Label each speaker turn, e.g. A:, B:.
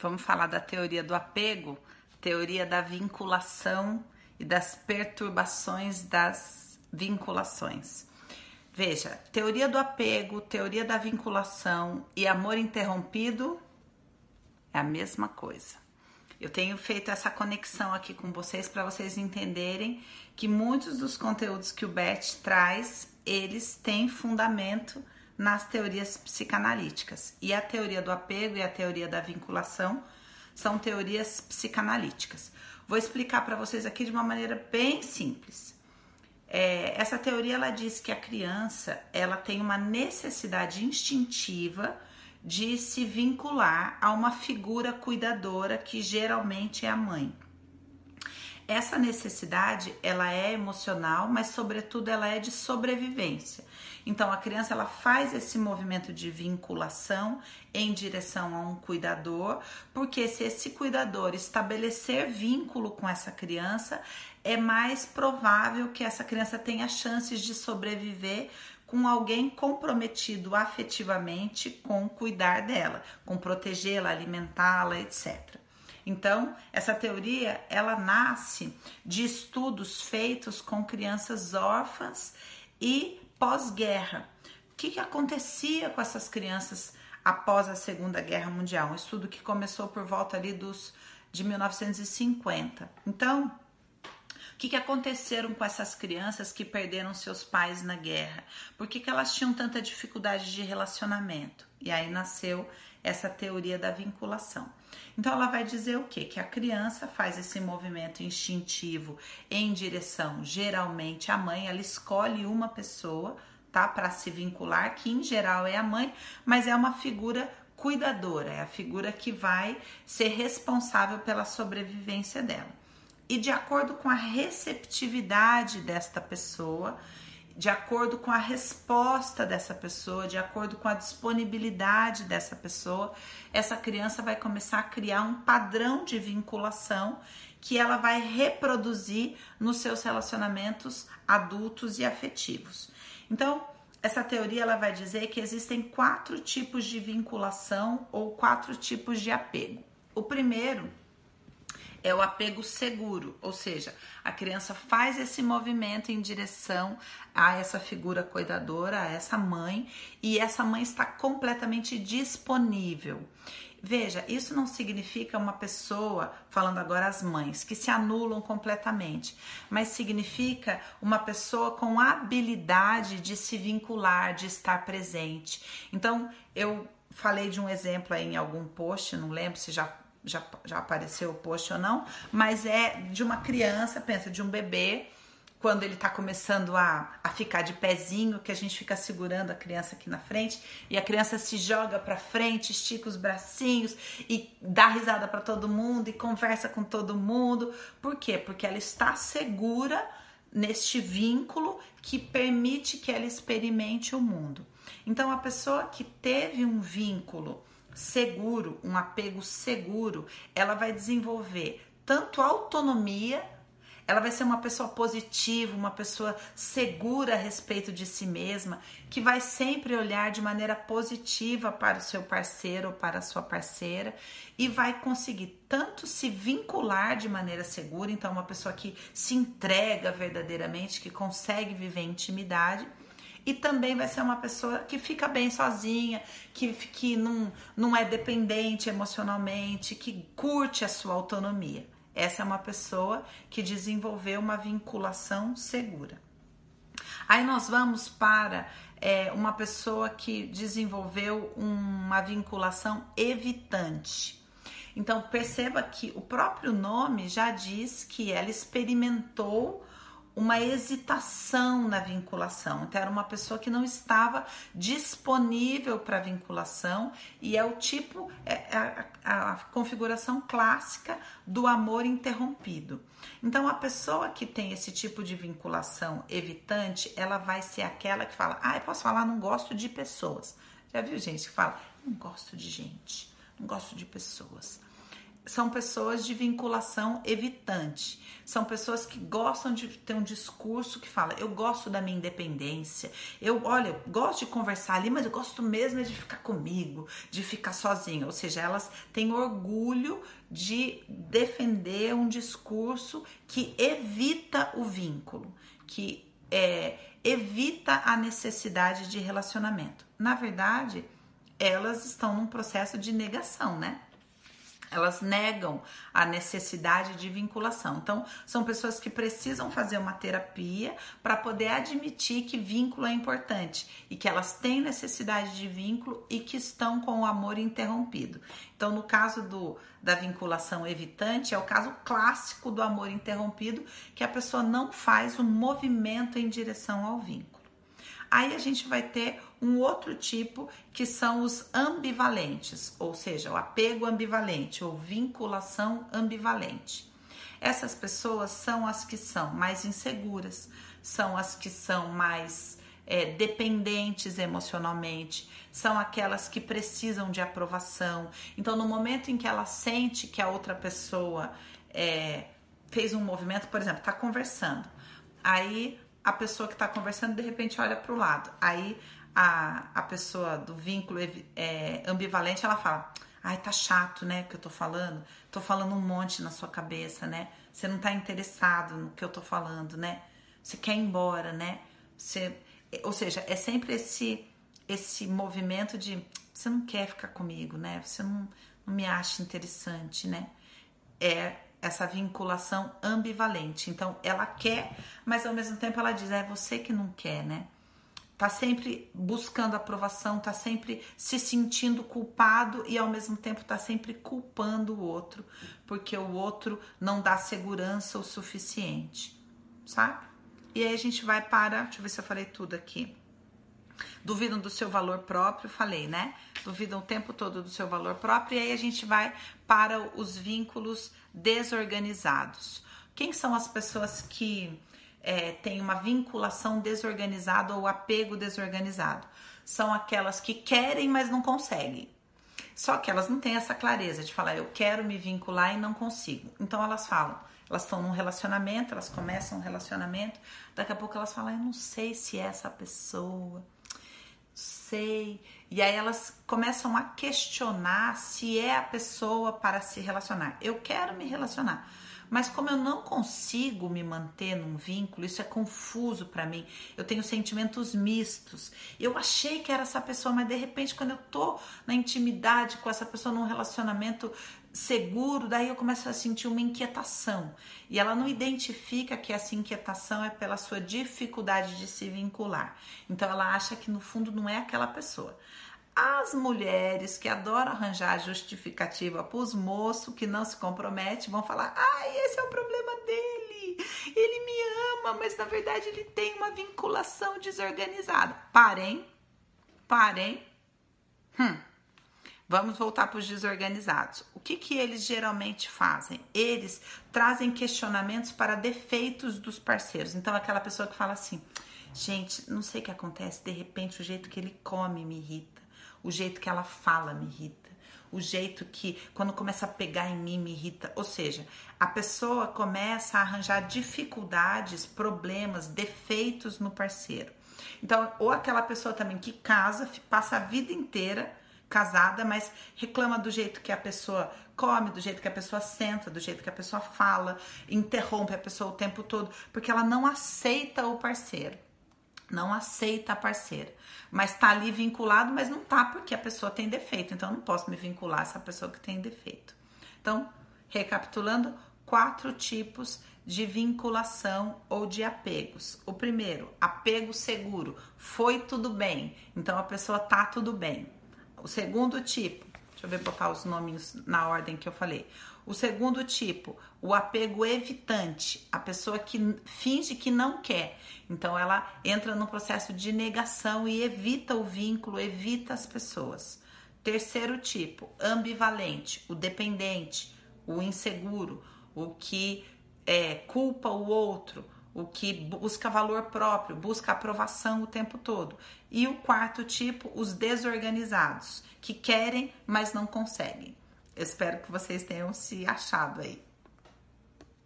A: Vamos falar da teoria do apego, teoria da vinculação e das perturbações das vinculações. Veja, teoria do apego, teoria da vinculação e amor interrompido é a mesma coisa. Eu tenho feito essa conexão aqui com vocês para vocês entenderem que muitos dos conteúdos que o Beth traz, eles têm fundamento nas teorias psicanalíticas. E a teoria do apego e a teoria da vinculação são teorias psicanalíticas. Vou explicar para vocês aqui de uma maneira bem simples. É, essa teoria ela diz que a criança ela tem uma necessidade instintiva de se vincular a uma figura cuidadora que geralmente é a mãe. Essa necessidade ela é emocional, mas sobretudo ela é de sobrevivência. Então a criança ela faz esse movimento de vinculação em direção a um cuidador, porque se esse cuidador estabelecer vínculo com essa criança, é mais provável que essa criança tenha chances de sobreviver com alguém comprometido afetivamente com cuidar dela, com protegê-la, alimentá-la, etc. Então, essa teoria ela nasce de estudos feitos com crianças órfãs e pós-guerra. O que, que acontecia com essas crianças após a Segunda Guerra Mundial? Um estudo que começou por volta ali dos de 1950. Então, que, que aconteceram com essas crianças que perderam seus pais na guerra? Por que, que elas tinham tanta dificuldade de relacionamento? E aí nasceu essa teoria da vinculação. Então ela vai dizer o que? Que a criança faz esse movimento instintivo em direção, geralmente, à mãe, ela escolhe uma pessoa, tá? Para se vincular, que em geral é a mãe, mas é uma figura cuidadora, é a figura que vai ser responsável pela sobrevivência dela e de acordo com a receptividade desta pessoa, de acordo com a resposta dessa pessoa, de acordo com a disponibilidade dessa pessoa, essa criança vai começar a criar um padrão de vinculação que ela vai reproduzir nos seus relacionamentos adultos e afetivos. Então, essa teoria ela vai dizer que existem quatro tipos de vinculação ou quatro tipos de apego. O primeiro é o apego seguro, ou seja, a criança faz esse movimento em direção a essa figura cuidadora, a essa mãe, e essa mãe está completamente disponível. Veja, isso não significa uma pessoa, falando agora as mães, que se anulam completamente, mas significa uma pessoa com habilidade de se vincular, de estar presente. Então, eu falei de um exemplo aí em algum post, não lembro se já já, já apareceu o post ou não, mas é de uma criança, pensa, de um bebê, quando ele tá começando a, a ficar de pezinho, que a gente fica segurando a criança aqui na frente, e a criança se joga para frente, estica os bracinhos e dá risada para todo mundo e conversa com todo mundo. Por quê? Porque ela está segura neste vínculo que permite que ela experimente o mundo. Então, a pessoa que teve um vínculo seguro, um apego seguro, ela vai desenvolver tanto autonomia, ela vai ser uma pessoa positiva, uma pessoa segura a respeito de si mesma, que vai sempre olhar de maneira positiva para o seu parceiro ou para a sua parceira e vai conseguir tanto se vincular de maneira segura, então uma pessoa que se entrega verdadeiramente, que consegue viver intimidade e também vai ser uma pessoa que fica bem sozinha, que, que não, não é dependente emocionalmente, que curte a sua autonomia. Essa é uma pessoa que desenvolveu uma vinculação segura. Aí nós vamos para é, uma pessoa que desenvolveu uma vinculação evitante. Então perceba que o próprio nome já diz que ela experimentou uma hesitação na vinculação. Então, era uma pessoa que não estava disponível para vinculação e é o tipo, é, é a, a, configuração clássica do amor interrompido. Então, a pessoa que tem esse tipo de vinculação evitante, ela vai ser aquela que fala: Ah, eu posso falar, não gosto de pessoas. Já viu gente que fala: Não gosto de gente, não gosto de pessoas são pessoas de vinculação evitante. São pessoas que gostam de ter um discurso que fala: eu gosto da minha independência, eu, olha, gosto de conversar ali, mas eu gosto mesmo de ficar comigo, de ficar sozinha. Ou seja, elas têm orgulho de defender um discurso que evita o vínculo, que é, evita a necessidade de relacionamento. Na verdade, elas estão num processo de negação, né? Elas negam a necessidade de vinculação. Então, são pessoas que precisam fazer uma terapia para poder admitir que vínculo é importante e que elas têm necessidade de vínculo e que estão com o amor interrompido. Então, no caso do, da vinculação evitante, é o caso clássico do amor interrompido, que a pessoa não faz o movimento em direção ao vínculo. Aí a gente vai ter um outro tipo que são os ambivalentes, ou seja, o apego ambivalente ou vinculação ambivalente. Essas pessoas são as que são mais inseguras, são as que são mais é, dependentes emocionalmente, são aquelas que precisam de aprovação. Então, no momento em que ela sente que a outra pessoa é, fez um movimento, por exemplo, está conversando, aí a pessoa que está conversando de repente olha para o lado, aí a, a pessoa do vínculo é, ambivalente, ela fala: Ai, tá chato, né? Que eu tô falando. Tô falando um monte na sua cabeça, né? Você não tá interessado no que eu tô falando, né? Você quer ir embora, né? Você, ou seja, é sempre esse esse movimento de você não quer ficar comigo, né? Você não, não me acha interessante, né? É essa vinculação ambivalente. Então, ela quer, mas ao mesmo tempo ela diz: é você que não quer, né? tá sempre buscando aprovação, tá sempre se sentindo culpado e ao mesmo tempo tá sempre culpando o outro, porque o outro não dá segurança o suficiente, sabe? E aí a gente vai para, deixa eu ver se eu falei tudo aqui. Duvidam do seu valor próprio, falei, né? Duvidam o tempo todo do seu valor próprio e aí a gente vai para os vínculos desorganizados. Quem são as pessoas que é, tem uma vinculação desorganizada ou apego desorganizado. São aquelas que querem, mas não conseguem. Só que elas não têm essa clareza de falar, eu quero me vincular e não consigo. Então elas falam, elas estão num relacionamento, elas começam um relacionamento, daqui a pouco elas falam, eu não sei se é essa pessoa, sei. E aí elas começam a questionar se é a pessoa para se relacionar. Eu quero me relacionar mas como eu não consigo me manter num vínculo, isso é confuso para mim. Eu tenho sentimentos mistos. Eu achei que era essa pessoa, mas de repente quando eu tô na intimidade com essa pessoa num relacionamento seguro, daí eu começo a sentir uma inquietação. E ela não identifica que essa inquietação é pela sua dificuldade de se vincular. Então ela acha que no fundo não é aquela pessoa. As mulheres que adoram arranjar justificativa para os moços que não se comprometem vão falar: ai, esse é o problema dele. Ele me ama, mas na verdade ele tem uma vinculação desorganizada. Parem, parem. Hum. Vamos voltar para os desorganizados. O que, que eles geralmente fazem? Eles trazem questionamentos para defeitos dos parceiros. Então, aquela pessoa que fala assim: gente, não sei o que acontece, de repente o jeito que ele come me irrita o jeito que ela fala me irrita, o jeito que quando começa a pegar em mim me irrita. Ou seja, a pessoa começa a arranjar dificuldades, problemas, defeitos no parceiro. Então, ou aquela pessoa também que casa, passa a vida inteira casada, mas reclama do jeito que a pessoa come, do jeito que a pessoa senta, do jeito que a pessoa fala, interrompe a pessoa o tempo todo, porque ela não aceita o parceiro não aceita a parceira, mas tá ali vinculado, mas não tá porque a pessoa tem defeito, então eu não posso me vincular a essa pessoa que tem defeito. Então, recapitulando, quatro tipos de vinculação ou de apegos. O primeiro, apego seguro, foi tudo bem, então a pessoa tá tudo bem. O segundo tipo, deixa eu ver botar os nomes na ordem que eu falei. O segundo tipo, o apego evitante, a pessoa que finge que não quer. Então ela entra no processo de negação e evita o vínculo, evita as pessoas. Terceiro tipo, ambivalente, o dependente, o inseguro, o que é, culpa o outro, o que busca valor próprio, busca aprovação o tempo todo. E o quarto tipo, os desorganizados, que querem, mas não conseguem espero que vocês tenham se achado aí.